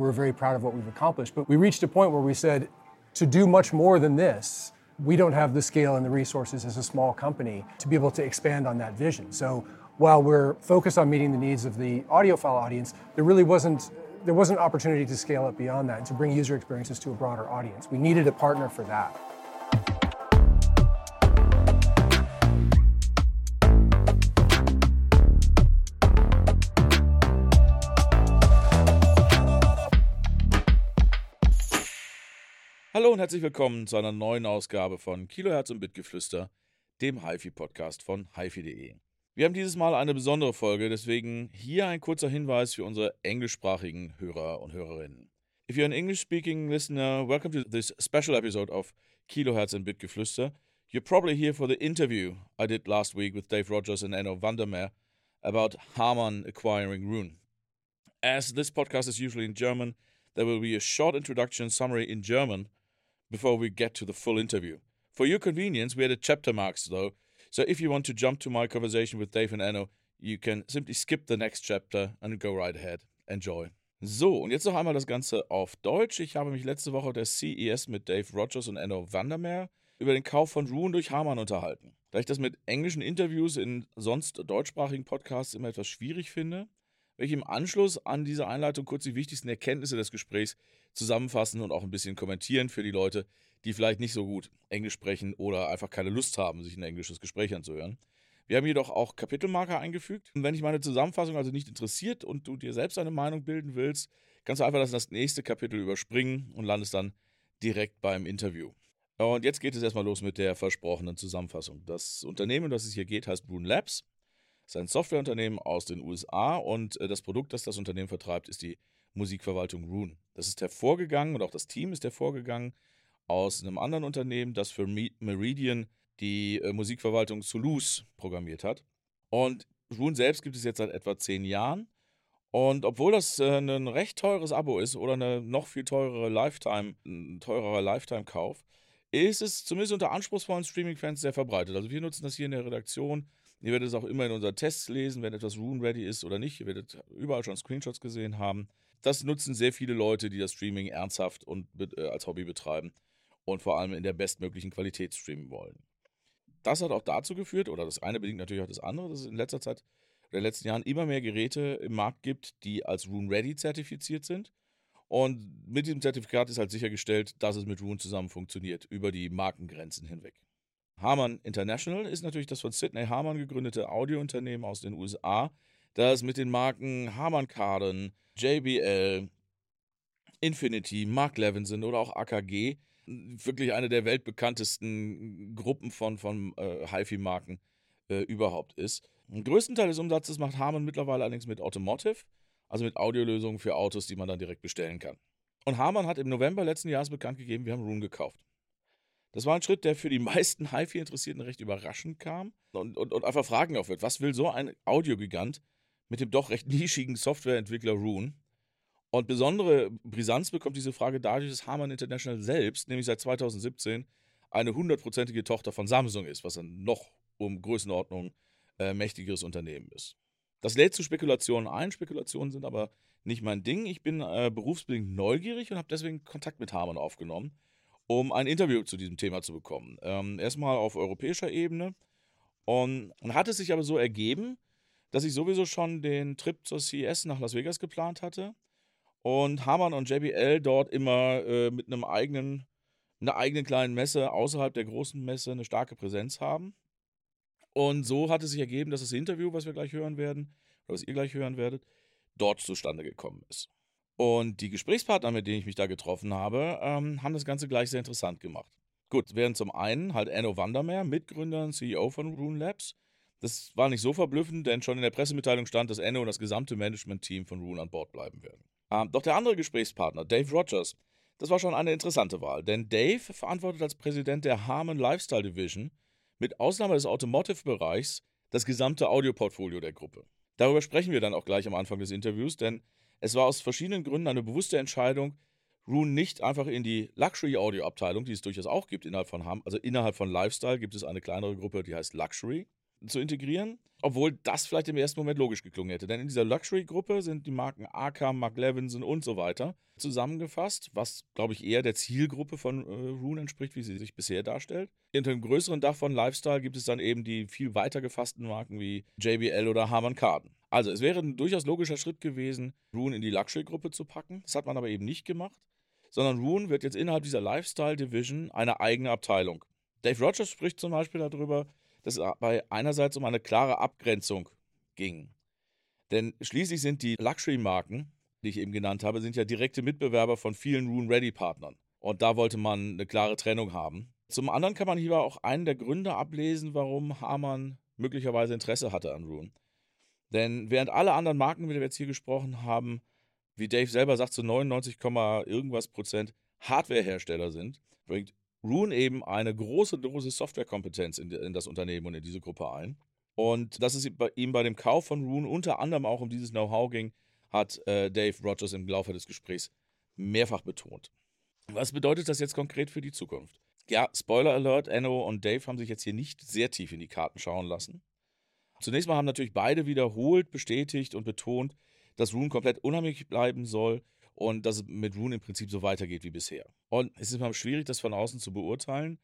we're very proud of what we've accomplished. But we reached a point where we said, to do much more than this, we don't have the scale and the resources as a small company to be able to expand on that vision. So while we're focused on meeting the needs of the audiophile audience, there really wasn't there wasn't opportunity to scale up beyond that and to bring user experiences to a broader audience. We needed a partner for that. Hallo und herzlich willkommen zu einer neuen Ausgabe von Kilohertz und Bitgeflüster, dem HiFi-Podcast von HiFi.de. Wir haben dieses Mal eine besondere Folge, deswegen hier ein kurzer Hinweis für unsere englischsprachigen Hörer und Hörerinnen. If you're an English-speaking listener, welcome to this special episode of Kilohertz and Bitgeflüster. You're probably here for the interview I did last week with Dave Rogers and Enno Vandermeer about Harman acquiring Rune. As this podcast is usually in German, there will be a short introduction summary in German before we get to the full interview. For your convenience, we added chapter marks though, so if you want to jump to my conversation with Dave and Enno, you can simply skip the next chapter and go right ahead. Enjoy. So, und jetzt noch einmal das Ganze auf Deutsch. Ich habe mich letzte Woche der CES mit Dave Rogers und Enno Vandermeer über den Kauf von Rune durch Harman unterhalten. Da ich das mit englischen Interviews in sonst deutschsprachigen Podcasts immer etwas schwierig finde, ich im Anschluss an diese Einleitung kurz die wichtigsten Erkenntnisse des Gesprächs zusammenfassen und auch ein bisschen kommentieren für die Leute, die vielleicht nicht so gut Englisch sprechen oder einfach keine Lust haben, sich ein englisches Gespräch anzuhören. Wir haben jedoch auch Kapitelmarker eingefügt. Und wenn dich meine Zusammenfassung also nicht interessiert und du dir selbst eine Meinung bilden willst, kannst du einfach das nächste Kapitel überspringen und landest dann direkt beim Interview. Und jetzt geht es erstmal los mit der versprochenen Zusammenfassung. Das Unternehmen, um das es hier geht, heißt Brune Labs. Ein Softwareunternehmen aus den USA und äh, das Produkt, das das Unternehmen vertreibt, ist die Musikverwaltung Rune. Das ist hervorgegangen und auch das Team ist hervorgegangen aus einem anderen Unternehmen, das für Meridian die äh, Musikverwaltung Toulouse programmiert hat. Und Rune selbst gibt es jetzt seit etwa zehn Jahren. Und obwohl das äh, ein recht teures Abo ist oder eine noch viel teurere Lifetime, ein teurerer Lifetime-Kauf, ist es zumindest unter anspruchsvollen Streaming-Fans sehr verbreitet. Also wir nutzen das hier in der Redaktion. Ihr werdet es auch immer in unseren Tests lesen, wenn etwas Rune-ready ist oder nicht. Ihr werdet überall schon Screenshots gesehen haben. Das nutzen sehr viele Leute, die das Streaming ernsthaft und äh, als Hobby betreiben und vor allem in der bestmöglichen Qualität streamen wollen. Das hat auch dazu geführt, oder das eine bedingt natürlich auch das andere, dass es in letzter Zeit oder in den letzten Jahren immer mehr Geräte im Markt gibt, die als Rune Ready zertifiziert sind. Und mit diesem Zertifikat ist halt sichergestellt, dass es mit Rune zusammen funktioniert, über die Markengrenzen hinweg. Harman International ist natürlich das von Sidney Harman gegründete Audiounternehmen aus den USA, das mit den Marken Harman Kardon, JBL, Infinity, Mark Levinson oder auch AKG wirklich eine der weltbekanntesten Gruppen von, von äh, HiFi-Marken äh, überhaupt ist. Den größten Teil des Umsatzes macht Harman mittlerweile allerdings mit Automotive, also mit Audiolösungen für Autos, die man dann direkt bestellen kann. Und Harman hat im November letzten Jahres bekannt gegeben, wir haben Rune gekauft. Das war ein Schritt, der für die meisten HiFi-Interessierten recht überraschend kam und, und, und einfach Fragen aufwirft. Was will so ein Audiogigant mit dem doch recht nischigen Softwareentwickler Rune? Und besondere Brisanz bekommt diese Frage dadurch, dass Harman International selbst, nämlich seit 2017, eine hundertprozentige Tochter von Samsung ist, was ein noch um Größenordnung äh, mächtigeres Unternehmen ist. Das lädt zu Spekulationen ein. Spekulationen sind aber nicht mein Ding. Ich bin äh, berufsbedingt neugierig und habe deswegen Kontakt mit Harman aufgenommen, um ein Interview zu diesem Thema zu bekommen. Ähm, erstmal auf europäischer Ebene. Und, und hat es sich aber so ergeben, dass ich sowieso schon den Trip zur CES nach Las Vegas geplant hatte und Hamann und JBL dort immer äh, mit einem eigenen, einer eigenen kleinen Messe außerhalb der großen Messe eine starke Präsenz haben. Und so hat es sich ergeben, dass das Interview, was wir gleich hören werden, oder was ihr gleich hören werdet, dort zustande gekommen ist. Und die Gesprächspartner, mit denen ich mich da getroffen habe, ähm, haben das Ganze gleich sehr interessant gemacht. Gut, wären zum einen halt Enno Vandermeer, Mitgründer und CEO von Rune Labs. Das war nicht so verblüffend, denn schon in der Pressemitteilung stand, dass Enno und das gesamte Management-Team von Rune an Bord bleiben werden. Ähm, doch der andere Gesprächspartner, Dave Rogers, das war schon eine interessante Wahl, denn Dave verantwortet als Präsident der Harman Lifestyle Division mit Ausnahme des Automotive-Bereichs das gesamte Audioportfolio der Gruppe. Darüber sprechen wir dann auch gleich am Anfang des Interviews, denn es war aus verschiedenen Gründen eine bewusste Entscheidung, Rune nicht einfach in die Luxury-Audio-Abteilung, die es durchaus auch gibt innerhalb von Ham, also innerhalb von Lifestyle gibt es eine kleinere Gruppe, die heißt Luxury. zu integrieren. Obwohl das vielleicht im ersten Moment logisch geklungen hätte. Denn in dieser Luxury-Gruppe sind die Marken Arkham, Mark Levinson und so weiter zusammengefasst, was, glaube ich, eher der Zielgruppe von äh, Rune entspricht, wie sie sich bisher darstellt. Hinter dem größeren Dach von Lifestyle gibt es dann eben die viel weiter gefassten Marken wie JBL oder Harman Kardon. Also, es wäre ein durchaus logischer Schritt gewesen, Rune in die Luxury-Gruppe zu packen. Das hat man aber eben nicht gemacht, sondern Rune wird jetzt innerhalb dieser Lifestyle-Division eine eigene Abteilung. Dave Rogers spricht zum Beispiel darüber, dass es bei einerseits um eine klare Abgrenzung ging. Denn schließlich sind die Luxury-Marken, die ich eben genannt habe, sind ja direkte Mitbewerber von vielen Rune-Ready-Partnern. Und da wollte man eine klare Trennung haben. Zum anderen kann man hier auch einen der Gründe ablesen, warum Hamann möglicherweise Interesse hatte an Rune. Denn während alle anderen Marken, wie wir jetzt hier gesprochen haben, wie Dave selber sagt, zu 99, irgendwas Prozent Hardwarehersteller sind, bringt Rune eben eine große Dose Softwarekompetenz in, in das Unternehmen und in diese Gruppe ein. Und dass es ihm bei dem Kauf von Rune unter anderem auch um dieses Know-how ging, hat äh, Dave Rogers im Laufe des Gesprächs mehrfach betont. Was bedeutet das jetzt konkret für die Zukunft? Ja, Spoiler Alert, Enno und Dave haben sich jetzt hier nicht sehr tief in die Karten schauen lassen. Zunächst mal haben natürlich beide wiederholt, bestätigt und betont, dass Rune komplett unheimlich bleiben soll und dass es mit Rune im Prinzip so weitergeht wie bisher. Und es ist mal schwierig, das von außen zu beurteilen.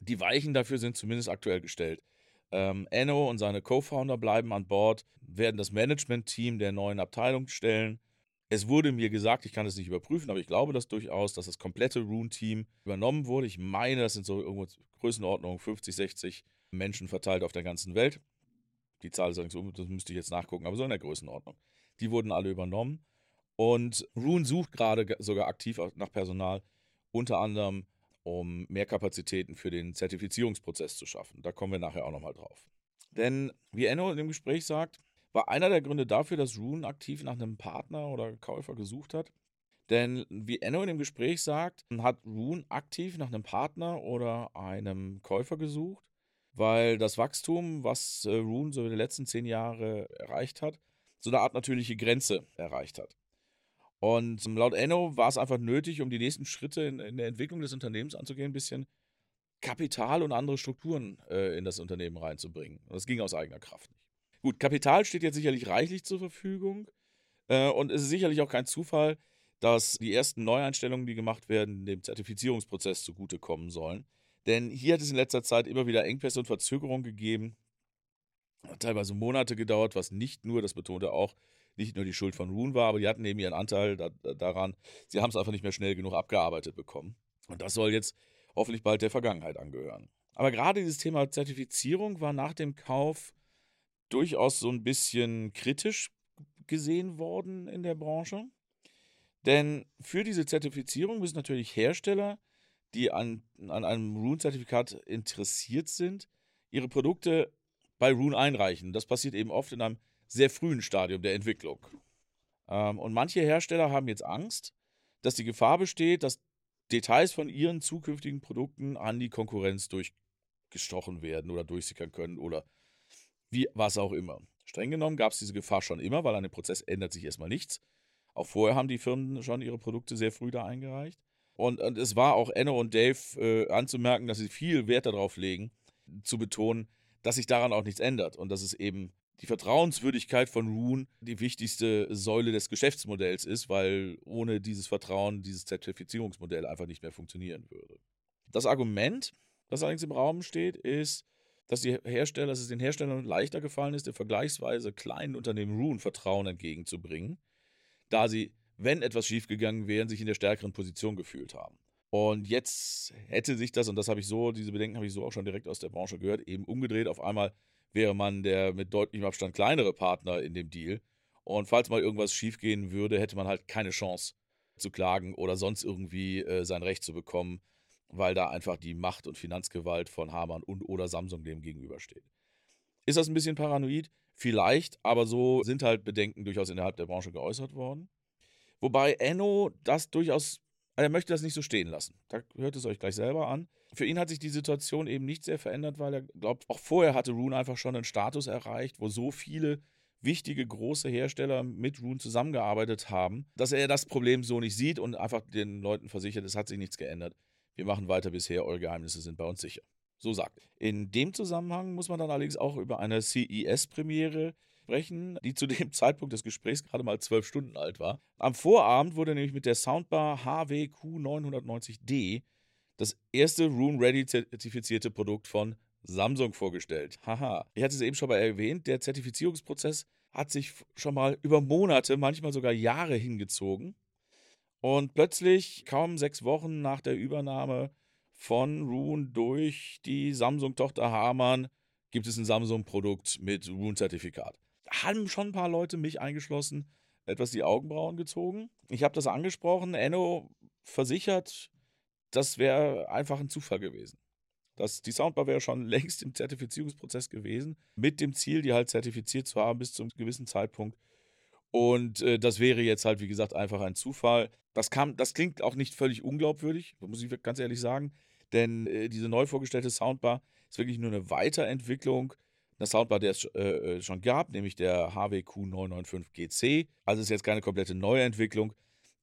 Die Weichen dafür sind zumindest aktuell gestellt. Ähm, Enno und seine Co-Founder bleiben an Bord, werden das Management-Team der neuen Abteilung stellen. Es wurde mir gesagt, ich kann es nicht überprüfen, aber ich glaube das durchaus, dass das komplette Rune-Team übernommen wurde. Ich meine, das sind so irgendwo Größenordnung 50, 60 Menschen verteilt auf der ganzen Welt. Die Zahl ist allerdings, so, das müsste ich jetzt nachgucken, aber so in der Größenordnung. Die wurden alle übernommen. Und Rune sucht gerade sogar aktiv nach Personal, unter anderem um mehr Kapazitäten für den Zertifizierungsprozess zu schaffen. Da kommen wir nachher auch nochmal drauf. Denn, wie Enno in dem Gespräch sagt, war einer der Gründe dafür, dass Rune aktiv nach einem Partner oder Käufer gesucht hat. Denn, wie Enno in dem Gespräch sagt, hat Rune aktiv nach einem Partner oder einem Käufer gesucht, weil das Wachstum, was äh, Rune so in den letzten zehn Jahren erreicht hat, so eine Art natürliche Grenze erreicht hat. Und laut Enno war es einfach nötig, um die nächsten Schritte in, in der Entwicklung des Unternehmens anzugehen, ein bisschen Kapital und andere Strukturen äh, in das Unternehmen reinzubringen. Und das ging aus eigener Kraft nicht. Gut, Kapital steht jetzt sicherlich reichlich zur Verfügung. Äh, und es ist sicherlich auch kein Zufall, dass die ersten Neueinstellungen, die gemacht werden, dem Zertifizierungsprozess zugutekommen sollen. Denn hier hat es in letzter Zeit immer wieder Engpässe und Verzögerungen gegeben. Hat teilweise Monate gedauert, was nicht nur, das betonte auch, nicht nur die Schuld von Rune war, aber die hatten eben ihren Anteil da, daran. Sie haben es einfach nicht mehr schnell genug abgearbeitet bekommen. Und das soll jetzt hoffentlich bald der Vergangenheit angehören. Aber gerade dieses Thema Zertifizierung war nach dem Kauf durchaus so ein bisschen kritisch gesehen worden in der Branche. Denn für diese Zertifizierung müssen natürlich Hersteller, die an, an einem Rune-Zertifikat interessiert sind, ihre Produkte bei Rune einreichen. Das passiert eben oft in einem sehr frühen Stadium der Entwicklung. Ähm, und manche Hersteller haben jetzt Angst, dass die Gefahr besteht, dass Details von ihren zukünftigen Produkten an die Konkurrenz durchgestochen werden oder durchsickern können oder wie was auch immer. Streng genommen gab es diese Gefahr schon immer, weil an dem Prozess ändert sich erstmal nichts. Auch vorher haben die Firmen schon ihre Produkte sehr früh da eingereicht. Und, und es war auch Enno und Dave äh, anzumerken, dass sie viel Wert darauf legen, zu betonen, dass sich daran auch nichts ändert und dass es eben die Vertrauenswürdigkeit von Rune die wichtigste Säule des Geschäftsmodells ist, weil ohne dieses Vertrauen dieses Zertifizierungsmodell einfach nicht mehr funktionieren würde. Das Argument, das allerdings im Raum steht, ist, dass, die Hersteller, dass es den Herstellern leichter gefallen ist, dem vergleichsweise kleinen Unternehmen Rune Vertrauen entgegenzubringen, da sie, wenn etwas schiefgegangen wäre, sich in der stärkeren Position gefühlt haben. Und jetzt hätte sich das, und das habe ich so, diese Bedenken habe ich so auch schon direkt aus der Branche gehört, eben umgedreht. Auf einmal wäre man der mit deutlichem Abstand kleinere Partner in dem Deal. Und falls mal irgendwas schiefgehen würde, hätte man halt keine Chance zu klagen oder sonst irgendwie äh, sein Recht zu bekommen, weil da einfach die Macht und Finanzgewalt von Hamann und oder Samsung dem gegenübersteht. Ist das ein bisschen paranoid? Vielleicht, aber so sind halt Bedenken durchaus innerhalb der Branche geäußert worden. Wobei Enno das durchaus, er möchte das nicht so stehen lassen. Da hört es euch gleich selber an. Für ihn hat sich die Situation eben nicht sehr verändert, weil er glaubt, auch vorher hatte Rune einfach schon einen Status erreicht, wo so viele wichtige große Hersteller mit Rune zusammengearbeitet haben, dass er das Problem so nicht sieht und einfach den Leuten versichert, es hat sich nichts geändert. Wir machen weiter bisher, eure Geheimnisse sind bei uns sicher. So sagt. In dem Zusammenhang muss man dann allerdings auch über eine CES-Premiere sprechen, die zu dem Zeitpunkt des Gesprächs gerade mal zwölf Stunden alt war. Am Vorabend wurde nämlich mit der Soundbar HWQ990D das erste Room Ready zertifizierte Produkt von Samsung vorgestellt. Haha. Ich hatte es eben schon mal erwähnt, der Zertifizierungsprozess hat sich schon mal über Monate, manchmal sogar Jahre hingezogen. Und plötzlich, kaum sechs Wochen nach der Übernahme von Rune durch die Samsung-Tochter Hamann, gibt es ein Samsung-Produkt mit Rune-Zertifikat. Haben schon ein paar Leute, mich eingeschlossen, etwas die Augenbrauen gezogen. Ich habe das angesprochen. Enno versichert, das wäre einfach ein Zufall gewesen. Das, die Soundbar wäre schon längst im Zertifizierungsprozess gewesen, mit dem Ziel, die halt zertifiziert zu haben bis zu einem gewissen Zeitpunkt. Und äh, das wäre jetzt halt, wie gesagt, einfach ein Zufall. Das, kam, das klingt auch nicht völlig unglaubwürdig, muss ich ganz ehrlich sagen, denn äh, diese neu vorgestellte Soundbar ist wirklich nur eine Weiterentwicklung einer Soundbar, der es äh, äh schon gab, nämlich der HWQ995GC. Also ist jetzt keine komplette Neuentwicklung.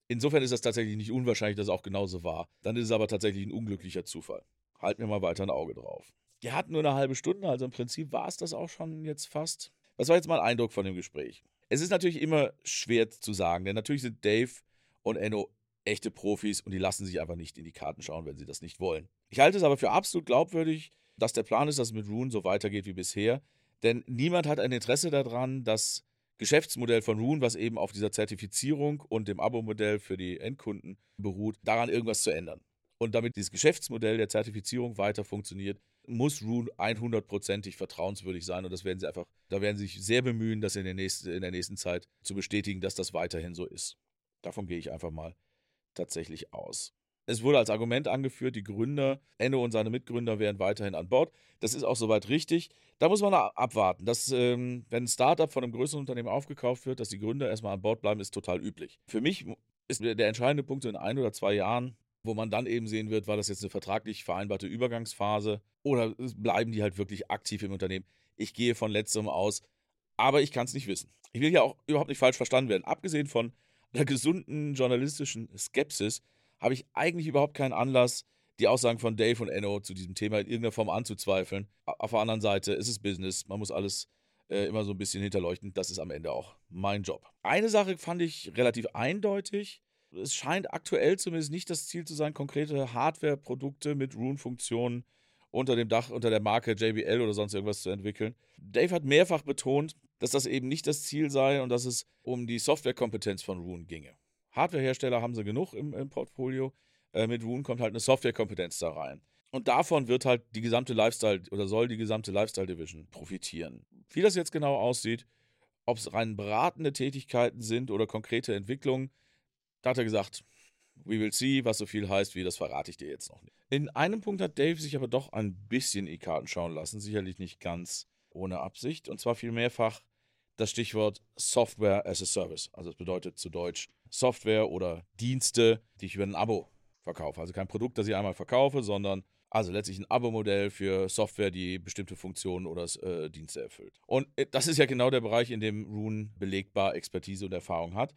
Insofern ist das tatsächlich nicht unwahrscheinlich, dass es auch genauso war. Dann ist es aber tatsächlich ein unglücklicher Zufall. Halten wir mal weiter ein Auge drauf. Wir hatten nur eine halbe Stunde, also im Prinzip war es das auch schon jetzt fast. Was war jetzt mein Eindruck von dem Gespräch? Es ist natürlich immer schwer zu sagen, denn natürlich sind Dave und Enno echte Profis und die lassen sich einfach nicht in die Karten schauen, wenn sie das nicht wollen. Ich halte es aber für absolut glaubwürdig, dass der Plan ist, dass es mit Rune so weitergeht wie bisher, denn niemand hat ein Interesse daran, das Geschäftsmodell von Rune, was eben auf dieser Zertifizierung und dem Abo-Modell für die Endkunden beruht, daran irgendwas zu ändern. Und damit dieses Geschäftsmodell der Zertifizierung weiter funktioniert, muss Rune 100%ig vertrauenswürdig sein. Und das werden sie einfach, da werden sie sich sehr bemühen, das in der, nächsten, in der nächsten Zeit zu bestätigen, dass das weiterhin so ist. Davon gehe ich einfach mal tatsächlich aus. Es wurde als Argument angeführt, die Gründer, Enno und seine Mitgründer wären weiterhin an Bord. Das ist auch soweit richtig. Da muss man abwarten. Dass, ähm, wenn ein Startup von einem größeren Unternehmen aufgekauft wird, dass die Gründer erstmal an Bord bleiben, ist total üblich. Für mich ist der entscheidende Punkt in ein oder zwei Jahren, wo man dann eben sehen wird, war das jetzt eine vertraglich vereinbarte Übergangsphase oder bleiben die halt wirklich aktiv im Unternehmen. Ich gehe von letzterem aus, aber ich kann es nicht wissen. Ich will ja auch überhaupt nicht falsch verstanden werden. Abgesehen von einer gesunden journalistischen Skepsis habe ich eigentlich überhaupt keinen Anlass, die Aussagen von Dave und Enno zu diesem Thema in irgendeiner Form anzuzweifeln. Auf der anderen Seite ist es Business, man muss alles äh, immer so ein bisschen hinterleuchten. Das ist am Ende auch mein Job. Eine Sache fand ich relativ eindeutig. Es scheint aktuell zumindest nicht das Ziel zu sein, konkrete Hardware-Produkte mit Rune-Funktionen unter dem Dach, unter der Marke JBL oder sonst irgendwas zu entwickeln. Dave hat mehrfach betont, dass das eben nicht das Ziel sei und dass es um die Softwarekompetenz von Rune ginge. Hardwarehersteller haben sie genug im, im Portfolio. Äh, mit Rune kommt halt eine Softwarekompetenz da rein. Und davon wird halt die gesamte Lifestyle oder soll die gesamte Lifestyle Division profitieren. Wie das jetzt genau aussieht, ob es rein beratende Tätigkeiten sind oder konkrete Entwicklungen, da hat er gesagt, we will see, was so viel heißt wie, das verrate ich dir jetzt noch nicht. In einem Punkt hat Dave sich aber doch ein bisschen in die Karten schauen lassen, sicherlich nicht ganz ohne Absicht, und zwar viel mehrfach das Stichwort Software as a Service. Also das bedeutet zu Deutsch Software oder Dienste, die ich über ein Abo verkaufe. Also kein Produkt, das ich einmal verkaufe, sondern also letztlich ein Abo-Modell für Software, die bestimmte Funktionen oder äh, Dienste erfüllt. Und äh, das ist ja genau der Bereich, in dem Rune belegbar Expertise und Erfahrung hat.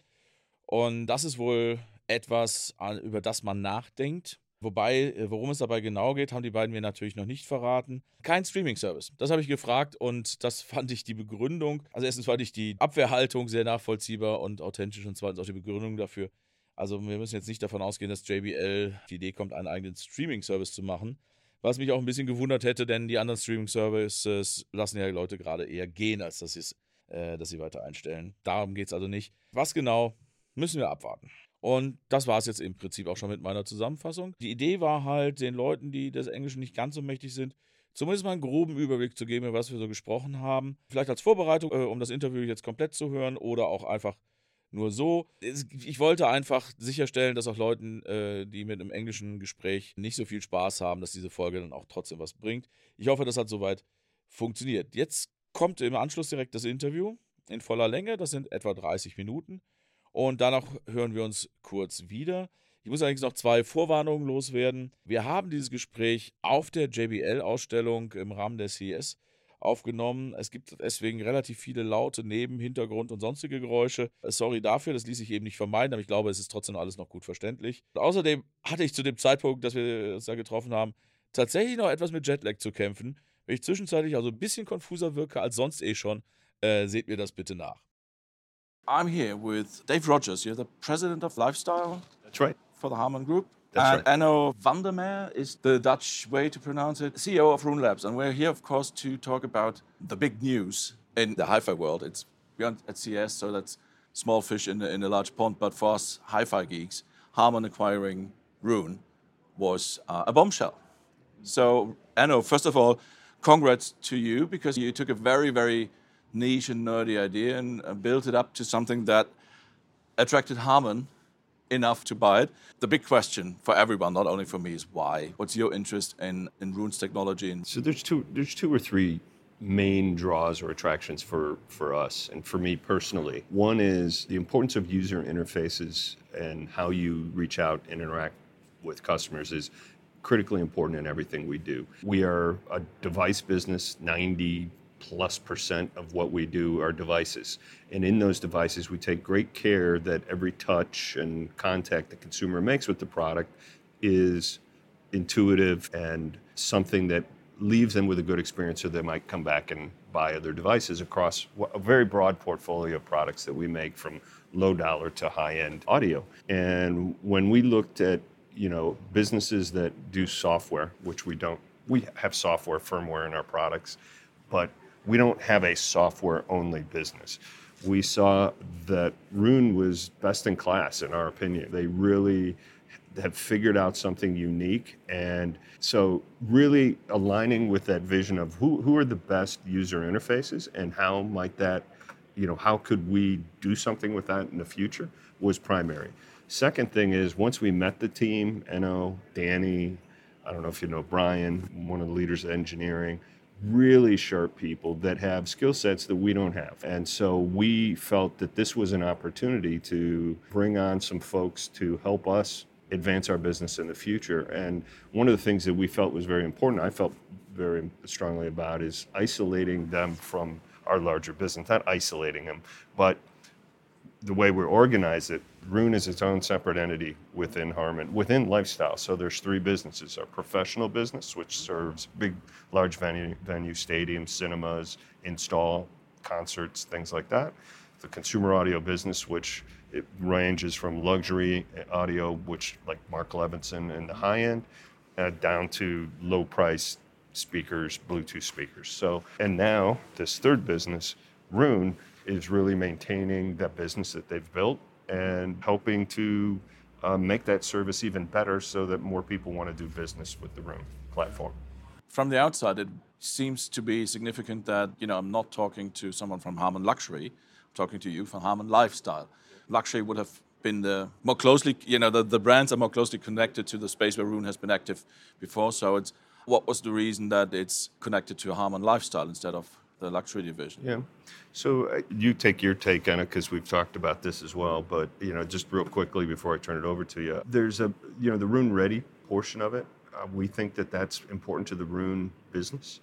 Und das ist wohl etwas, über das man nachdenkt. Wobei, äh, worum es dabei genau geht, haben die beiden mir natürlich noch nicht verraten. Kein Streaming-Service. Das habe ich gefragt und das fand ich die Begründung. Also erstens fand ich die Abwehrhaltung sehr nachvollziehbar und authentisch und zweitens auch die Begründung dafür. Also wir müssen jetzt nicht davon ausgehen, dass JBL die Idee kommt, einen eigenen Streaming-Service zu machen. Was mich auch ein bisschen gewundert hätte, denn die anderen Streaming-Services lassen ja Leute gerade eher gehen, als dass, äh, dass sie weiter einstellen. Darum geht es also nicht. Was genau, müssen wir abwarten. Und das war es jetzt im Prinzip auch schon mit meiner Zusammenfassung. Die Idee war halt, den Leuten, die des Englischen nicht ganz so mächtig sind, zumindest mal einen groben Überblick zu geben, was wir so gesprochen haben. Vielleicht als Vorbereitung, äh, um das Interview jetzt komplett zu hören oder auch einfach nur so. Ich wollte einfach sicherstellen, dass auch Leuten, äh, die mit einem englischen Gespräch nicht so viel Spaß haben, dass diese Folge dann auch trotzdem was bringt. Ich hoffe, das hat soweit funktioniert. Jetzt kommt im Anschluss direkt das Interview in voller Länge. Das sind etwa 30 Minuten. Und danach hören wir uns kurz wieder. Ich muss allerdings noch zwei Vorwarnungen loswerden. Wir haben dieses Gespräch auf der JBL-Ausstellung im Rahmen der CES aufgenommen. Es gibt deswegen relativ viele laute Neben-, Hintergrund- und sonstige Geräusche. Sorry dafür, das ließ sich eben nicht vermeiden, aber ich glaube, es ist trotzdem alles noch gut verständlich. Und außerdem hatte ich zu dem Zeitpunkt, dass wir uns da getroffen haben, tatsächlich noch etwas mit Jetlag zu kämpfen. Wenn ich zwischenzeitlich also ein bisschen konfuser wirke als sonst eh schon, äh, seht mir das bitte nach. I'm here with Dave Rogers. You're the president of Lifestyle. That's right. For the Harman Group. That's and right. Enno Vandermeer is the Dutch way to pronounce it, CEO of Roon Labs. And we're here, of course, to talk about the big news in the hi-fi world. It's beyond at CES, so that's small fish in a, in a large pond. But for us hi-fi geeks, Harman acquiring Roon was uh, a bombshell. So, Enno, first of all, congrats to you because you took a very, very niche and nerdy idea and uh, built it up to something that attracted Harman enough to buy it. The big question for everyone, not only for me, is why? What's your interest in, in Roon's technology? And So there's two there's two or three main draws or attractions for for us and for me personally. One is the importance of user interfaces and how you reach out and interact with customers is critically important in everything we do. We are a device business, 90 plus percent of what we do are devices. And in those devices, we take great care that every touch and contact the consumer makes with the product is intuitive and something that leaves them with a good experience so they might come back and buy other devices across a very broad portfolio of products that we make from low dollar to high end audio. And when we looked at, you know, businesses that do software, which we don't, we have software firmware in our products, but we don't have a software only business. We saw that Roon was best in class, in our opinion. They really have figured out something unique. And so, really aligning with that vision of who, who are the best user interfaces and how might that, you know, how could we do something with that in the future was primary. Second thing is once we met the team, Enno, Danny, I don't know if you know Brian, one of the leaders of engineering, really sharp people that have skill sets that we don't have. And so we felt that this was an opportunity to bring on some folks to help us advance our business in the future. And one of the things that we felt was very important, I felt very strongly about, is isolating them from our larger business. Not isolating them, but the way we organize it, Roon is its own separate entity within Harman, within Lifestyle. So there's three businesses: our professional business, which serves big, large venue, venue stadiums, cinemas, install concerts, things like that. The consumer audio business, which it ranges from luxury audio, which like Mark Levinson and the high end, uh, down to low price speakers, Bluetooth speakers. So, and now this third business, Roon, is really maintaining that business that they've built and helping to uh, make that service even better so that more people want to do business with the Roon platform. from the outside, it seems to be significant that you know I'm not talking to someone from Harman Luxury, I'm talking to you from Harman Lifestyle. Luxury would have been the more closely, you know, the, the brands are more closely connected to the space where Roon has been active before. So it's what was the reason that it's connected to Harman Lifestyle instead of the luxury division? Yeah. So uh, you take your take on it because we've talked about this as well. But you know, just real quickly before I turn it over to you, there's a you know the Roon Ready portion of it. Uh, we think that that's important to the Roon business,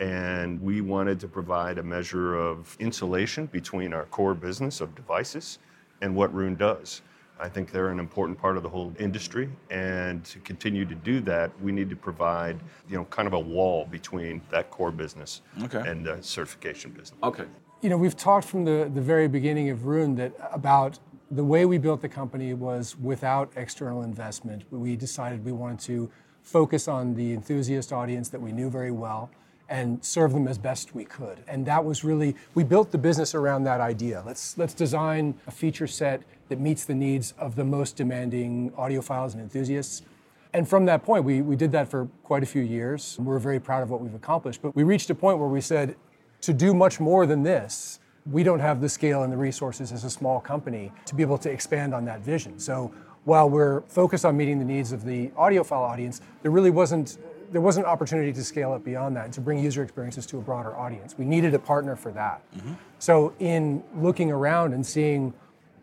and we wanted to provide a measure of insulation between our core business of devices and what Roon does. I think they're an important part of the whole industry, and to continue to do that, we need to provide, you know, kind of a wall between that core business Okay. and the certification business. Okay. You know, we've talked from the, the very beginning of Roon that about the way we built the company was without external investment. We decided we wanted to focus on the enthusiast audience that we knew very well and serve them as best we could. And that was really we built the business around that idea. Let's let's design a feature set that meets the needs of the most demanding audiophiles and enthusiasts. And from that point, we, we did that for quite a few years. We're very proud of what we've accomplished. But we reached a point where we said, to do much more than this, we don't have the scale and the resources as a small company to be able to expand on that vision. So while we're focused on meeting the needs of the audiophile audience, there really wasn't there wasn't opportunity to scale up beyond that and to bring user experiences to a broader audience. We needed a partner for that. Mm-hmm. So in looking around and seeing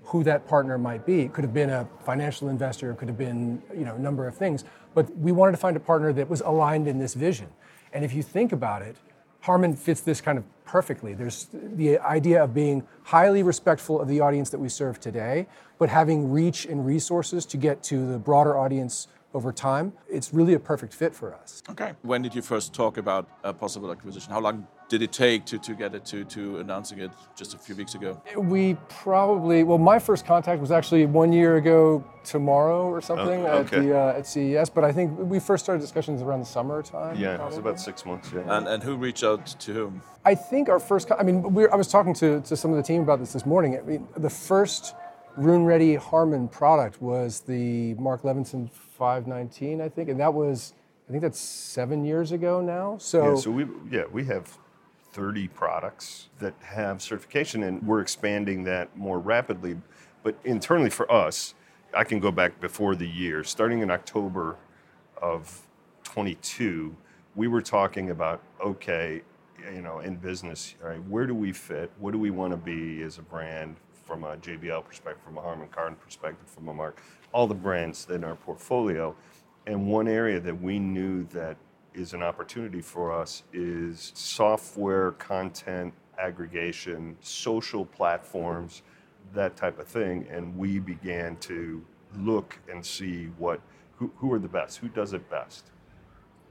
who that partner might be. It could have been a financial investor, it could have been you know a number of things. But we wanted to find a partner that was aligned in this vision. And if you think about it, Harman fits this kind of perfectly. There's the idea of being highly respectful of the audience that we serve today, but having reach and resources to get to the broader audience over time, it's really a perfect fit for us. Okay. When did you first talk about a possible acquisition? How long did it take to, to get it to, to announcing it just a few weeks ago? We probably, well, my first contact was actually one year ago tomorrow or something Oh, at, the, uh, at CES, but I think we first started discussions around the summertime. Yeah, it was about six months. Yeah. And, and who reached out to whom? I think our first, co- I mean, we're, I was talking to, to some of the team about this this morning. I mean, the first Roon Ready Harman product was the Mark Levinson 519, I think, and that was, I think that's seven years ago now. So, Yeah, so we yeah we have 30 products that have certification, and we're expanding that more rapidly. But internally for us, I can go back before the year, starting in October of 22, we were talking about okay, you know, in business, right, where do we fit? What do we want to be as a brand from a JBL perspective, from a Harman Kardon perspective, from a Mark, all the brands in our portfolio. And one area that we knew that is an opportunity for us is software content aggregation, social platforms, that type of thing. And we began to look and see what who, who are the best, who does it best.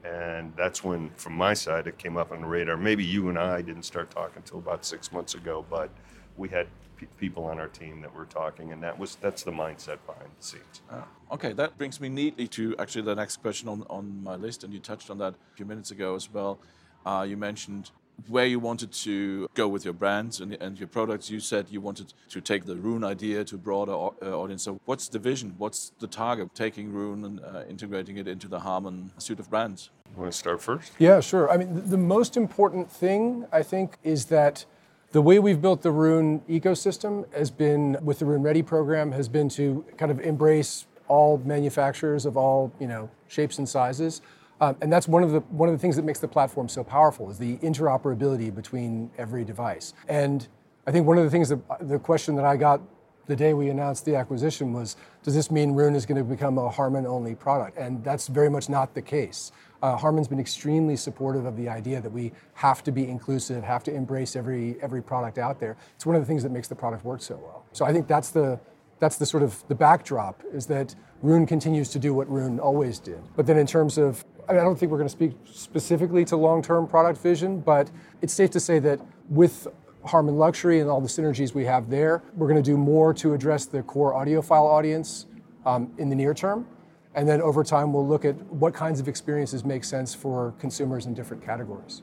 And that's when, from my side, it came up on the radar. Maybe you and I didn't start talking until about six months ago, but we had pe people on our team that were talking, and that was that's the mindset behind the scenes. Ah, okay, that brings me neatly to actually the next question on, on my list, and you touched on that a few minutes ago as well. Uh, you mentioned where you wanted to go with your brands and, and your products. You said you wanted to take the Roon idea to a broader au- uh, audience. So, what's the vision? What's the target? Of taking Roon and uh, integrating it into the Harman suite of brands. You Want to start first? Yeah, sure. I mean, th- the most important thing, I think, is that the way we've built the Roon ecosystem has been, with the Roon Ready program, has been to kind of embrace all manufacturers of all, you know, shapes and sizes. Um, and that's one of the one of the things that makes the platform so powerful is the interoperability between every device. And I think one of the things that the question that I got the day we announced the acquisition was, does this mean Roon is going to become a Harman-only product? And that's very much not the case. Uh, Harman's been extremely supportive of the idea that we have to be inclusive, have to embrace every every product out there. It's one of the things that makes the product work so well. So I think that's the that's the sort of the backdrop is that Roon continues to do what Roon always did. But then in terms of I, mean, I don't think we're going to speak specifically to long-term product vision, but it's safe to say that with Harman Luxury and all the synergies we have there, we're going to do more to address the core audiophile audience um, in the near term. And then over time, we'll look at what kinds of experiences make sense for consumers in different categories.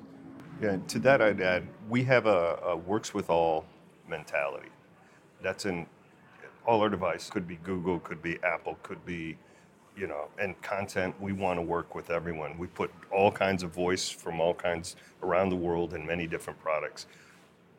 Yeah, to that I'd add, we have a, a works with all mentality. That's in all our devices. Could be Google, could be Apple, could be, you know, and content. We want to work with everyone. We put all kinds of voice from all kinds around the world in many different products.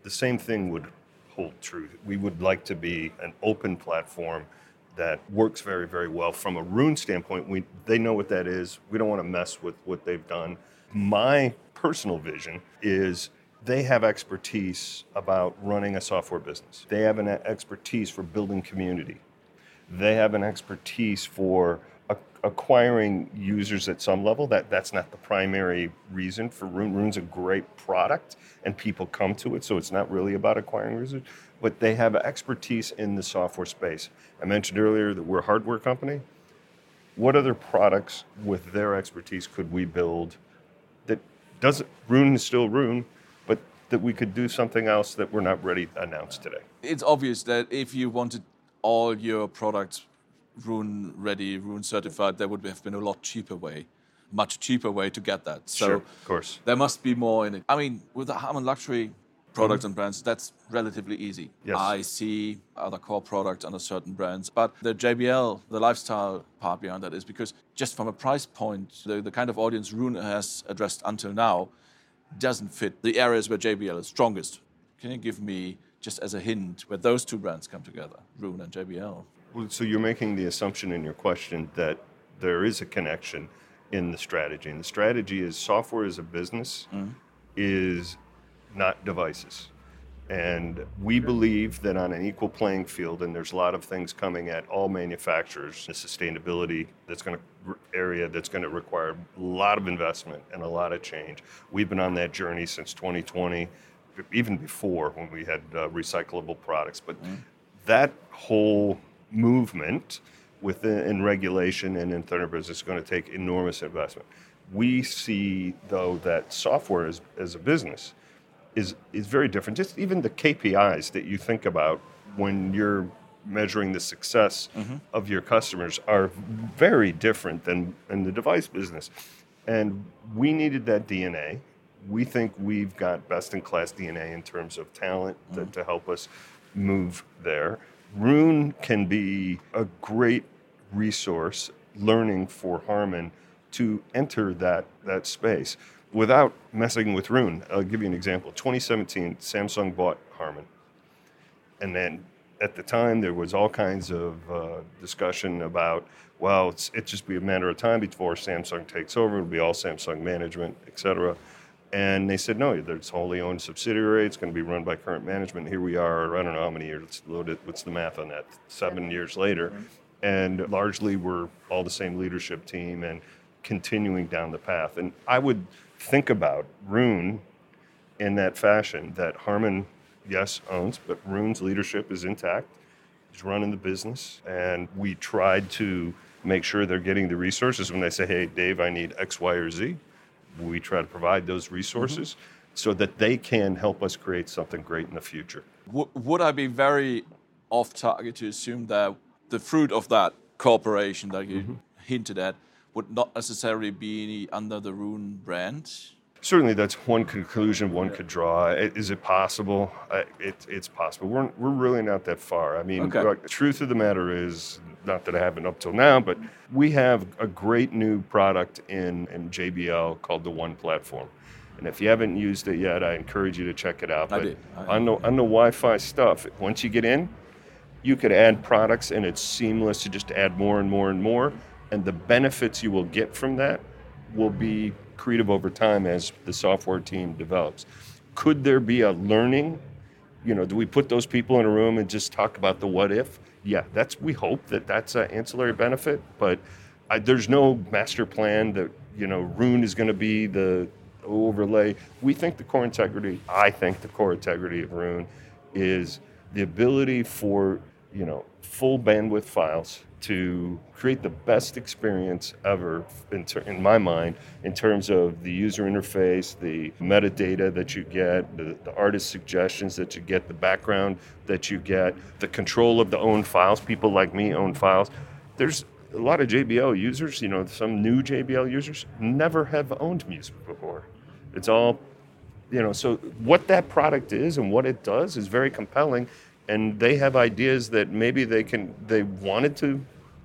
The same thing would hold true. We would like to be an open platform that works very, very well. From a Roon standpoint, we they know what that is. We don't want to mess with what they've done. My personal vision is they have expertise about running a software business. They have an expertise for building community. They have an expertise for acquiring users at some level. That that's not the primary reason for Roon. Roon's a great product, and people come to it, so it's not really about acquiring users. But they have expertise in the software space. I mentioned earlier that we're a hardware company. What other products with their expertise could we build that doesn't Roon is still Roon, but that we could do something else that we're not ready to announce today? It's obvious that if you wanted all your products Roon ready, Roon certified, there would have been a lot cheaper way, much cheaper way to get that. So Sure, of course. there must be more in it. I mean, with the Harman luxury products and brands, that's relatively easy. Mm-hmm. Yes. I see other core products under certain brands, but the JBL, the lifestyle part behind that is because just from a price point, the, the kind of audience Roon has addressed until now doesn't fit the areas where JBL is strongest. Can you give me just as a hint where those two brands come together, Roon and JBL? So you're making the assumption in your question that there is a connection in the strategy. And the strategy is software as a business is not devices. And we believe that on an equal playing field, and there's a lot of things coming at all manufacturers, the sustainability that's going to area that's going to require a lot of investment and a lot of change. We've been on that journey since 2020, even before when we had uh, recyclable products. But that whole movement within in regulation and in Thunderbird is going to take enormous investment. We see though that software as, as a business is is very different. Just even the KPIs that you think about when you're measuring the success mm-hmm. of your customers are very different than in the device business. And we needed that DNA. We think we've got best in class DNA in terms of talent mm-hmm. to, to help us move there. Roon can be a great resource learning for Harman to enter that, that space without messing with Roon. I'll give you an example. 2017, Samsung bought Harman. And then at the time, there was all kinds of uh, discussion about, well, it's, it just be a matter of time before Samsung takes over. It'll be all Samsung management, et cetera. And they said, no, it's wholly owned subsidiary. It's going to be run by current management. Here we are, I don't know how many years, what's the math on that? Seven years later. And largely we're all the same leadership team and continuing down the path. And I would think about Roon in that fashion that Harman, yes, owns, but Roon's leadership is intact. He's running the business, and we tried to make sure they're getting the resources when they say, "Hey, Dave, I need X, Y, or Z." We try to provide those resources mm-hmm. so that they can help us create something great in the future. W- would I be very off target to assume that the fruit of that cooperation that you mm-hmm. hinted at would not necessarily be under the Roon brand? Certainly that's one conclusion one could draw. Is it possible? It, it's possible. We're, we're really not that far. I mean, okay. the truth of the matter is, not that I haven't up till now, but we have a great new product in, in JBL called the One Platform. And if you haven't used it yet, I encourage you to check it out. But I did. I on, the, on the Wi Fi stuff, once you get in, you could add products and it's seamless to just add more and more and more. And the benefits you will get from that will be creative over time as the software team develops. Could there be a learning? You know, do we put those people in a room and just talk about the what if? Yeah, that's we hope that that's an ancillary benefit, but I, there's no master plan that you know Roon is going to be the overlay. We think the core integrity. I think the core integrity of Roon is the ability for you know full bandwidth files to create the best experience ever in, ter- in, my mind in terms of the user interface the metadata that you get the, the, artist suggestions that you get the background that you get the control of the own files. People like me own files. There's a lot of jbl users you know some new jbl users never have owned music before. It's all you know so what that product is and what it does is very compelling and they have ideas that maybe they can they wanted to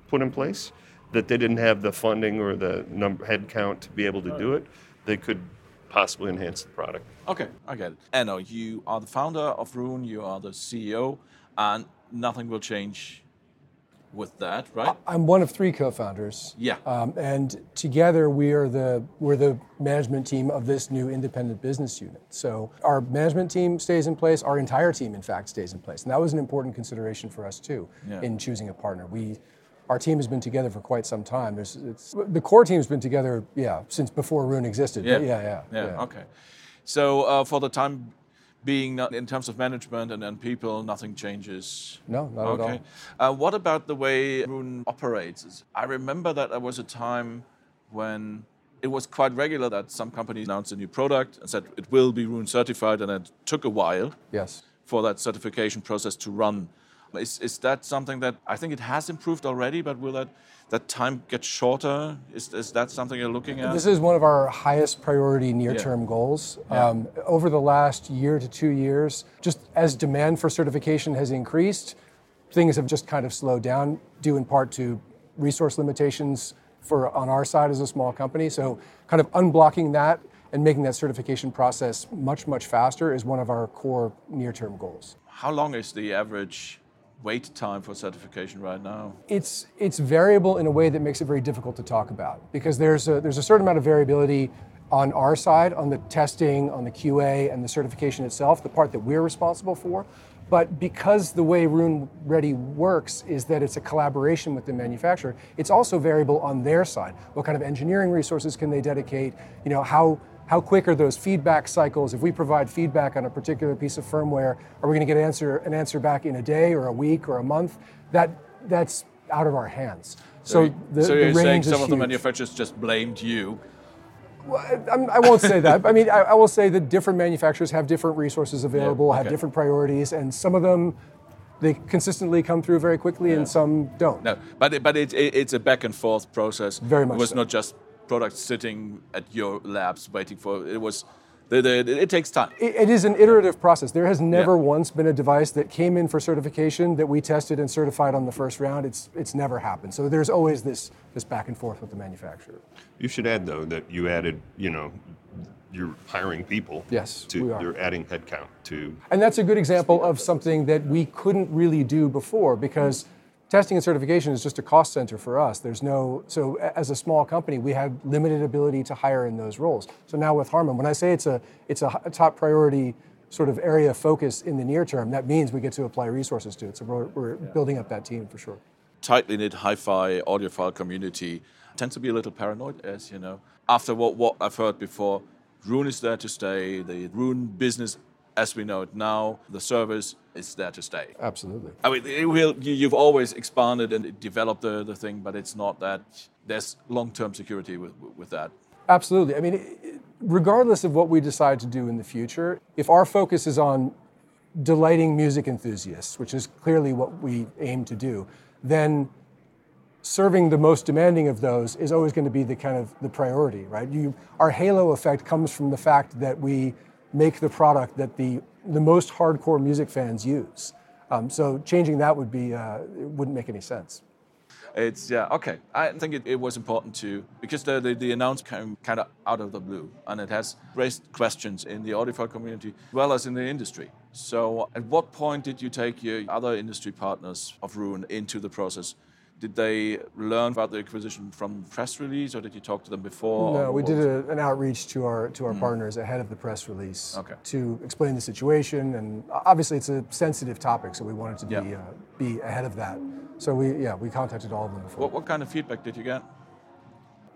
put in place that they didn't have the funding or the number head count to be able to do it they could possibly enhance the product. Okay i get it. Enno, you are the founder of Roon you are the ceo and nothing will change with that, right? I'm one of three co-founders. Yeah. Um, and together we are the we're the management team of this new independent business unit. So our management team stays in place. Our entire team, in fact, stays in place, and that was an important consideration for us too yeah. in choosing a partner. We our team has been together for quite some time. There's, the core team's been together, yeah, since before Roon existed. Yeah, yeah, yeah, yeah, yeah. Okay. So uh, for the time being in terms of management and, and people, nothing changes. No, not okay. at all. Uh, what about the way Roon operates? I remember that there was a time when it was quite regular that some companies announced a new product and said it will be Roon certified, and it took a while. Yes. For that certification process to run. Is, is that something that I think it has improved already, but will that that time get shorter? Is, is that something you're looking at? This is one of our highest priority near-term yeah. goals. Yeah. Um, over the last year to two years, just as demand for certification has increased, things have just kind of slowed down, due in part to resource limitations for on our side as a small company. So, kind of unblocking that and making that certification process much much faster is one of our core near-term goals. How long is the average wait time for certification right now? It's it's variable in a way that makes it very difficult to talk about because there's a there's a certain amount of variability on our side on the testing, on the QA and the certification itself, the part that we're responsible for. But because the way Roon Ready works is that it's a collaboration with the manufacturer, it's also variable on their side. What kind of engineering resources can they dedicate? You know, how how quick are those feedback cycles? If we provide feedback on a particular piece of firmware, are we going to get answer, an answer back in a day or a week or a month? That, that's out of our hands. So, the, so you're saying range is some of the manufacturers just blamed you. I'm- I won't say that. I mean, I, I will say that different manufacturers have different resources available, have okay. different priorities, and some of them they consistently come through very quickly, and some don't. No, but it, but it, it, it's a back and forth process. Very much It was so. not just products sitting at your labs waiting for. It was. The, the, it takes time. It, it is an iterative process. There has never Yeah. once been a device that came in for certification that we tested and certified on the first round. It's it's never happened. So there's always this this back and forth with the manufacturer. You should add though that you added, you know, you're hiring people. Yes, To, we are. You're adding headcount to. And that's a good example of something that we couldn't really do before because testing and certification is just a cost center for us. There's no, so as a small company, we have limited ability to hire in those roles. So now with Harman, when I say it's a, it's a top priority sort of area of focus in the near term, that means we get to apply resources to it. So we're, we're building up that team for sure. tightly knit hi-fi audiophile community tends to be a little paranoid, as you know. After what, what I've heard before, Roon is there to stay. The Roon business, as we know it now, the service is there to stay. Absolutely. I mean, it will, you, you've always expanded and developed the, the thing, but it's not that there's long-term security with, with that. Absolutely. I mean, regardless of what we decide to do in the future, if our focus is on delighting music enthusiasts, which is clearly what we aim to do, then serving the most demanding of those is always going to be the kind of the priority, right? You, our halo effect comes from the fact that we make the product that the the most hardcore music fans use. Um, so changing that would be uh, wouldn't make any sense. It's yeah okay. I think it, it was important to because the, the the announcement came kind of out of the blue, and it has raised questions in the audiophile community as well as in the industry. So, at what point did you take your other industry partners of Roon into the process? Did they learn about the acquisition from press release, or did you talk to them before? No, we did a, an outreach to our to our partners ahead of the press release Okay. to explain the situation, and obviously it's a sensitive topic, so we wanted to be Yeah. uh, be ahead of that. So we yeah we contacted all of them before. What, what kind of feedback did you get?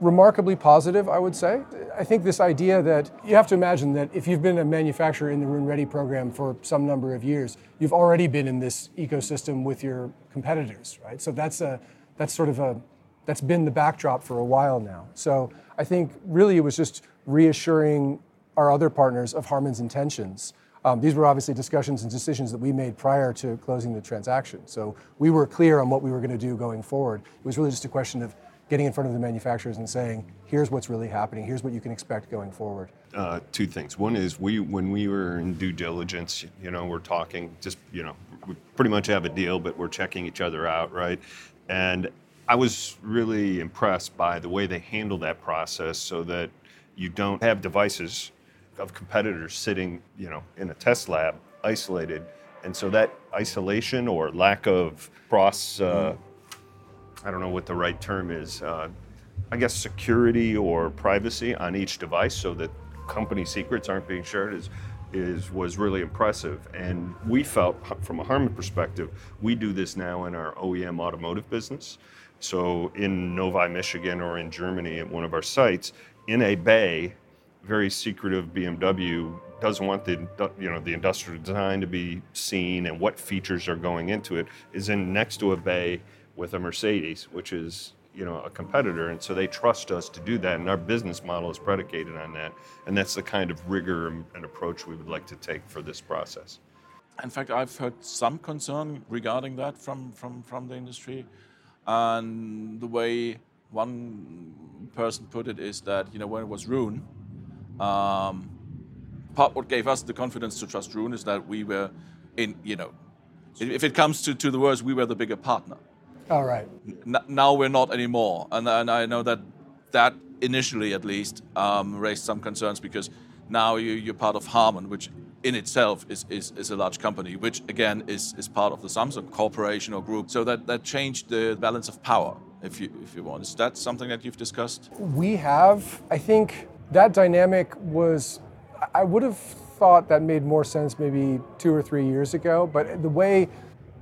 Remarkably positive, I would say. I think this idea that you have to imagine that if you've been a manufacturer in the Roon Ready program for some number of years, you've already been in this ecosystem with your competitors, right? So that's a that's sort of a that's been the backdrop for a while now. So I think really it was just reassuring our other partners of Harman's intentions. Um, these were obviously discussions and decisions that we made prior to closing the transaction. So we were clear on what we were going to do going forward. It was really just a question of getting in front of the manufacturers and saying, here's what's really happening, here's what you can expect going forward. Uh, two things. One is we, when we were in due diligence, you know, we're talking just, you know, we pretty much have a deal, but we're checking each other out, right? And I was really impressed by the way they handle that process so that you don't have devices of competitors sitting, you know, in a test lab isolated. And so that isolation or lack of cross, uh, I don't know what the right term is, uh, I guess security or privacy on each device so that company secrets aren't being shared is, is was really impressive. And we felt from a Harman perspective, we do this now in our OEM automotive business. So in Novi, Michigan or in Germany at one of our sites, in a bay, very secretive BMW doesn't want the you know the industrial design to be seen and what features are going into it is in next to a bay with a Mercedes, which is you know a competitor, and so they trust us to do that, and our business model is predicated on that, and that's the kind of rigor and approach we would like to take for this process. In fact, I've heard some concern regarding that from, from, from the industry. And the way one person put it is that, you know, when it was Roon, um, part what gave us the confidence to trust Roon is that we were in, you know, if it comes to, to the worst, we were the bigger partner. All right. N- now we're not anymore. And, and I know that that initially, at least, um, raised some concerns because now you, you're part of Harman, which in itself is, is, is a large company, which again is, is part of the Samsung corporation or group. So that, that changed the balance of power, if you, if you want. Is that something that you've discussed? We have, I think that dynamic was, I would have thought that made more sense maybe two or three years ago, but the way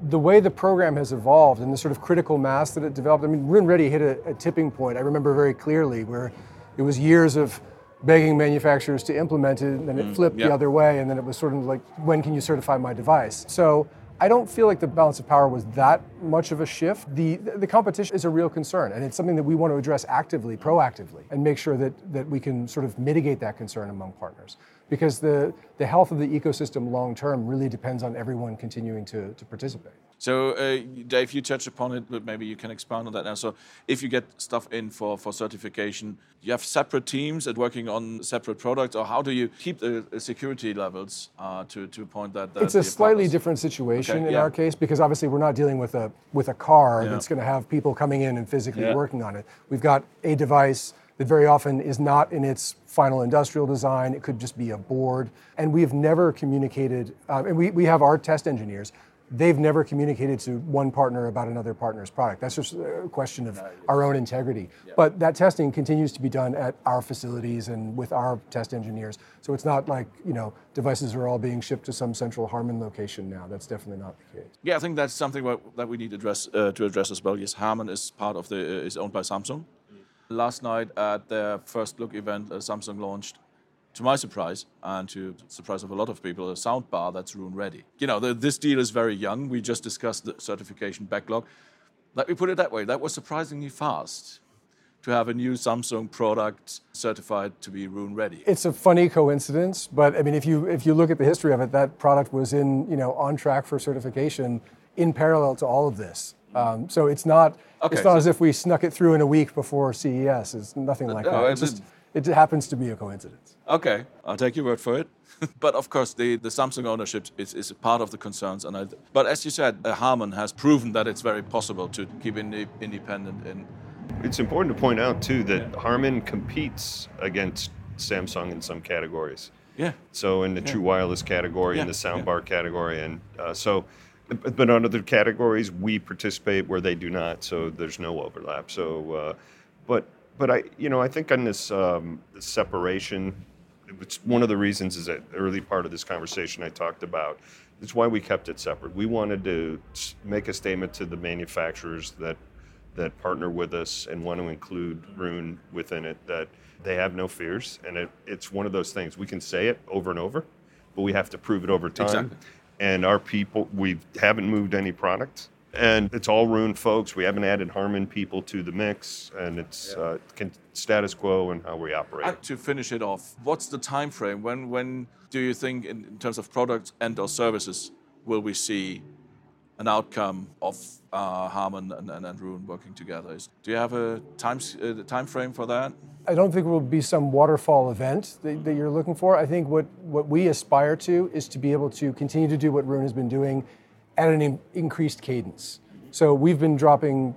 the way the program has evolved and the sort of critical mass that it developed, I mean, Roon Ready hit a, a tipping point. I remember very clearly where it was years of begging manufacturers to implement it, and then it mm, flipped yeah. the other way, and then it was sort of like, when can you certify my device? So I don't feel like the balance of power was that much of a shift. The, the competition is a real concern, and it's something that we want to address actively, proactively, and make sure that, that we can sort of mitigate that concern among partners. Because the, the health of the ecosystem long term really depends on everyone continuing to, to participate. So, uh, Dave, you touched upon it, but maybe you can expand on that now. So, if you get stuff in for, for certification, you have separate teams that working on separate products, or how do you keep the security levels uh, to, to a point that, that it's a slightly different situation okay, in yeah. our case because obviously we're not dealing with a with a car yeah. that's going to have people coming in and physically yeah. working on it. We've got a device that very often is not in its final industrial design. It could just be a board. And we've never communicated, um, and we, we have our test engineers they've never communicated to one partner about another partner's product. That's just a question of our own integrity. Yeah. But that testing continues to be done at our facilities and with our test engineers. So it's not like, you know, devices are all being shipped to some central Harman location now. That's definitely not the case. Yeah, I think that's something that we need to address, uh, to address as well. Yes, Harman is part of the, uh, is owned by Samsung. Mm. Last night at their first look event, uh, Samsung launched to my surprise and to the surprise of a lot of people, a sound bar that's Roon ready. You know, the, this deal is very young. We just discussed the certification backlog. Let me put it that way that was surprisingly fast to have a new Samsung product certified to be Roon ready. It's a funny coincidence, but I mean, if you if you look at the history of it, that product was in you know on track for certification in parallel to all of this. Um, so it's not okay, it's not so as if we snuck it through in a week before CES. It's nothing like no, that. It's just, it happens to be a coincidence. Okay, I'll take your word for it. but of course, the, the Samsung ownership is, is part of the concerns. And I, but as you said, uh, Harman has proven that it's very possible to keep indi- independent. In it's important to point out too that yeah. Harman competes against Samsung in some categories. Yeah. So in the yeah. true wireless category, yeah. in the soundbar category, and uh, so. But on other categories, we participate where they do not, so there's no overlap. So, uh, but but I, you know, I think on this, um, this separation, it's one of the reasons is that early part of this conversation I talked about. It's why we kept it separate. We wanted to make a statement to the manufacturers that that partner with us and want to include Roon within it that they have no fears, and it, it's one of those things we can say it over and over, but we have to prove it over time. Exactly. And our people, we haven't moved any product and it's all Roon folks. We haven't added Harman people to the mix, and it's yeah. uh, status quo and how we operate. And to finish it off, what's the time frame? When when do you think, in, in terms of products and or services, will we see an outcome of uh, Harman and, and, and Roon working together? Is, do you have a time uh, time frame for that? I don't think it will be some waterfall event that, that you're looking for. I think what, what we aspire to is to be able to continue to do what Roon has been doing at an in- increased cadence. So we've been dropping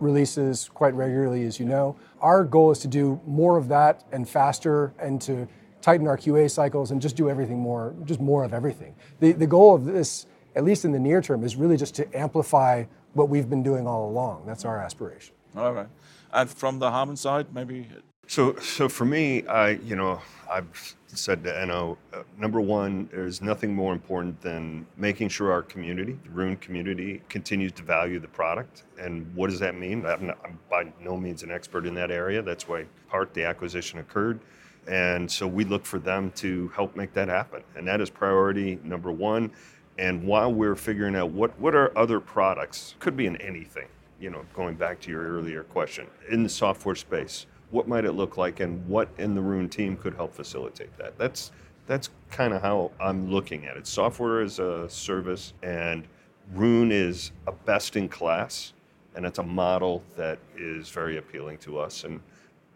releases quite regularly, as you know. Our goal is to do more of that and faster and to tighten our QA cycles and just do everything more, just more of everything. The, the goal of this, at least in the near term, is really just to amplify what we've been doing all along. That's our aspiration. All right. And from the Harman side, maybe? So, so for me, I, you know, I've said to Enno, uh, number one, there's nothing more important than making sure our community, the Roon community, continues to value the product. And what does that mean? I'm, not, I'm by no means an expert in that area. That's why part the acquisition occurred. And so we look for them to help make that happen. And that is priority number one. And while we're figuring out what, what are other products, could be in anything, you know, going back to your earlier question, in the software space, what might it look like and what in the Roon team could help facilitate that. That's that's kind of how I'm looking at it. Software as a service and Roon is a best in class and it's a model that is very appealing to us and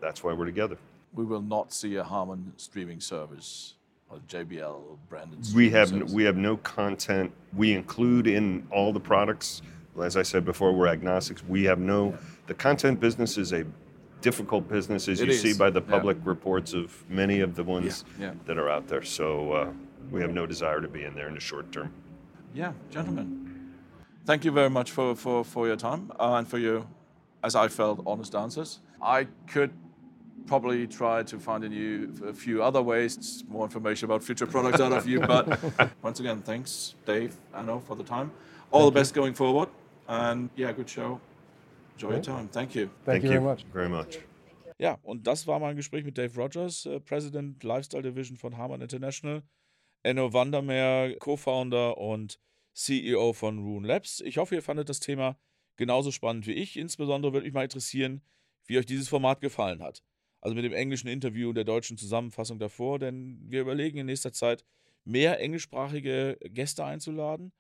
that's why we're together. We will not see a Harman streaming service or JBL branded. We have service. we have no content. We include in all the products. As I said before, we're agnostics. We have no. The content business is a difficult business, as it you is. see by the public yeah. reports of many of the ones yeah. Yeah. that are out there. So uh, we have no desire to be in there in the short term. Yeah, gentlemen, thank you very much for, for, for your time uh, and for your, as I felt, honest answers. I could probably try to find a, new, a few other ways, more information about future products out of you. But once again, thanks, Dave, Enno, for the time. All thank the best you. going forward. And yeah, good show. Enjoy your time. Thank you. Thank, Thank you very much. Very much. Ja, und das war mein Gespräch mit Dave Rogers, äh, President Lifestyle Division von Harman International, Enno Vandermeer, Co-Founder und CEO von Rune Labs. Ich hoffe, ihr fandet das Thema genauso spannend wie ich. Insbesondere würde mich mal interessieren, wie euch dieses Format gefallen hat. Also mit dem englischen Interview und der deutschen Zusammenfassung davor, denn wir überlegen in nächster Zeit, mehr englischsprachige Gäste einzuladen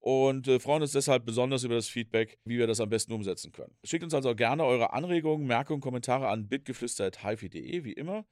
und äh, freuen uns deshalb besonders über das Feedback, wie wir das am besten umsetzen können. Schickt uns also gerne eure Anregungen, Merkungen, Kommentare an bitgeflüster.hifi.de, wie immer.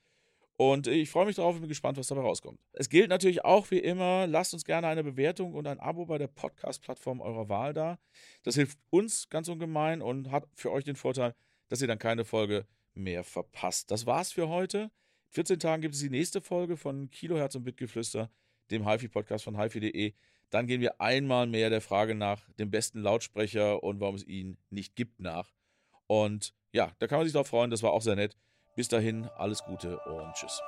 Und ich freue mich darauf und bin gespannt, was dabei rauskommt. Es gilt natürlich auch wie immer, lasst uns gerne eine Bewertung und ein Abo bei der Podcast-Plattform eurer Wahl da. Das hilft uns ganz ungemein und hat für euch den Vorteil, dass ihr dann keine Folge mehr verpasst. Das war's für heute. In 14 Tagen gibt es die nächste Folge von Kilohertz und Bitgeflüster, dem HiFi-Podcast von HiFi.de. Dann gehen wir einmal mehr der Frage nach dem besten Lautsprecher und warum es ihn nicht gibt nach. Und ja, da kann man sich darauf freuen. Das war auch sehr nett. Bis dahin, alles Gute und tschüss.